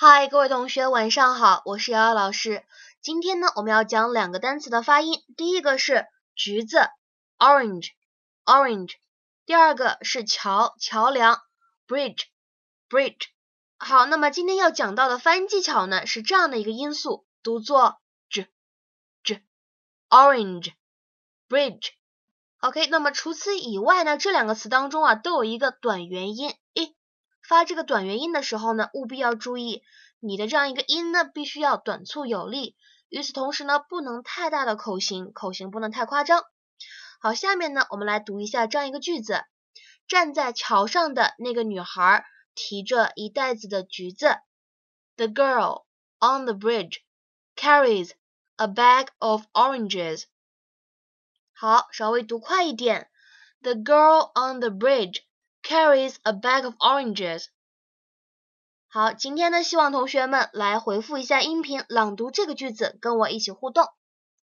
嗨，各位同学，晚上好，我是瑶瑶老师。今天呢，我们要讲两个单词的发音。第一个是橘子，orange，orange。第二个是桥，桥梁，bridge，bridge。好，那么今天要讲到的发音技巧呢，是这样的一个音素，读作 j，j，orange，bridge。OK，那么除此以外呢，这两个词当中啊，都有一个短元音。发这个短元音的时候呢，务必要注意你的这样一个音呢，必须要短促有力。与此同时呢，不能太大的口型，口型不能太夸张。好，下面呢，我们来读一下这样一个句子：站在桥上的那个女孩提着一袋子的橘子。The girl on the bridge carries a bag of oranges。好，稍微读快一点。The girl on the bridge。Carries a bag of oranges。好，今天呢，希望同学们来回复一下音频，朗读这个句子，跟我一起互动。